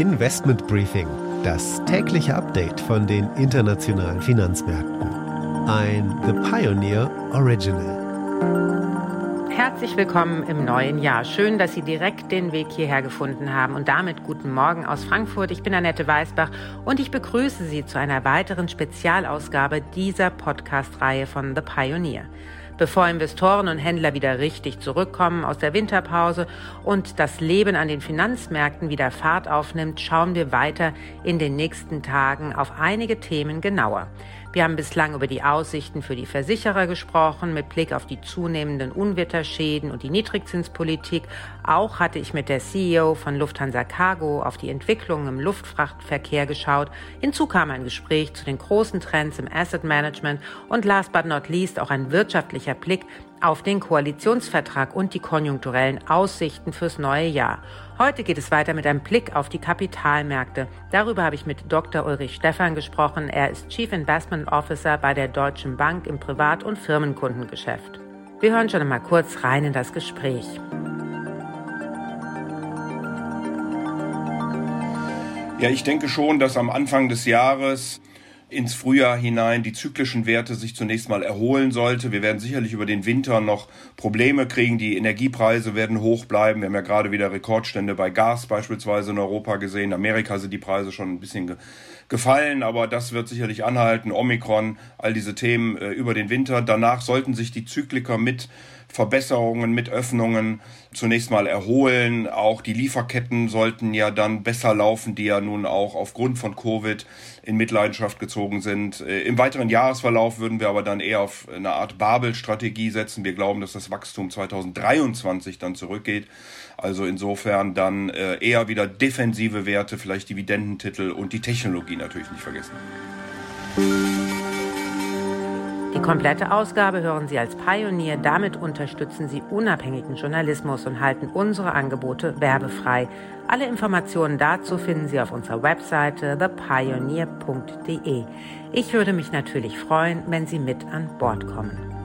Investment Briefing, das tägliche Update von den internationalen Finanzmärkten. Ein The Pioneer Original. Herzlich willkommen im neuen Jahr. Schön, dass Sie direkt den Weg hierher gefunden haben und damit guten Morgen aus Frankfurt. Ich bin Annette Weißbach und ich begrüße Sie zu einer weiteren Spezialausgabe dieser Podcast-Reihe von The Pioneer bevor Investoren und Händler wieder richtig zurückkommen aus der Winterpause und das Leben an den Finanzmärkten wieder Fahrt aufnimmt, schauen wir weiter in den nächsten Tagen auf einige Themen genauer. Wir haben bislang über die Aussichten für die Versicherer gesprochen, mit Blick auf die zunehmenden Unwetterschäden und die Niedrigzinspolitik. Auch hatte ich mit der CEO von Lufthansa Cargo auf die Entwicklungen im Luftfrachtverkehr geschaut. Hinzu kam ein Gespräch zu den großen Trends im Asset Management und last but not least auch ein wirtschaftlicher Blick auf den Koalitionsvertrag und die konjunkturellen Aussichten fürs neue Jahr. Heute geht es weiter mit einem Blick auf die Kapitalmärkte. Darüber habe ich mit Dr. Ulrich Stephan gesprochen. Er ist Chief Investment Officer bei der Deutschen Bank im Privat- und Firmenkundengeschäft. Wir hören schon einmal kurz rein in das Gespräch. Ja, ich denke schon, dass am Anfang des Jahres ins Frühjahr hinein die zyklischen Werte sich zunächst mal erholen sollte. Wir werden sicherlich über den Winter noch Probleme kriegen. Die Energiepreise werden hoch bleiben. Wir haben ja gerade wieder Rekordstände bei Gas beispielsweise in Europa gesehen. In Amerika sind die Preise schon ein bisschen ge gefallen, aber das wird sicherlich anhalten. Omikron, all diese Themen äh, über den Winter. Danach sollten sich die Zykliker mit Verbesserungen, mit Öffnungen zunächst mal erholen. Auch die Lieferketten sollten ja dann besser laufen, die ja nun auch aufgrund von Covid in Mitleidenschaft gezogen sind. Äh, Im weiteren Jahresverlauf würden wir aber dann eher auf eine Art Babel-Strategie setzen. Wir glauben, dass das Wachstum 2023 dann zurückgeht. Also insofern dann äh, eher wieder defensive Werte, vielleicht Dividendentitel und die Technologie natürlich nicht vergessen. Die komplette Ausgabe hören Sie als Pionier. Damit unterstützen Sie unabhängigen Journalismus und halten unsere Angebote werbefrei. Alle Informationen dazu finden Sie auf unserer Webseite thepioneer.de. Ich würde mich natürlich freuen, wenn Sie mit an Bord kommen.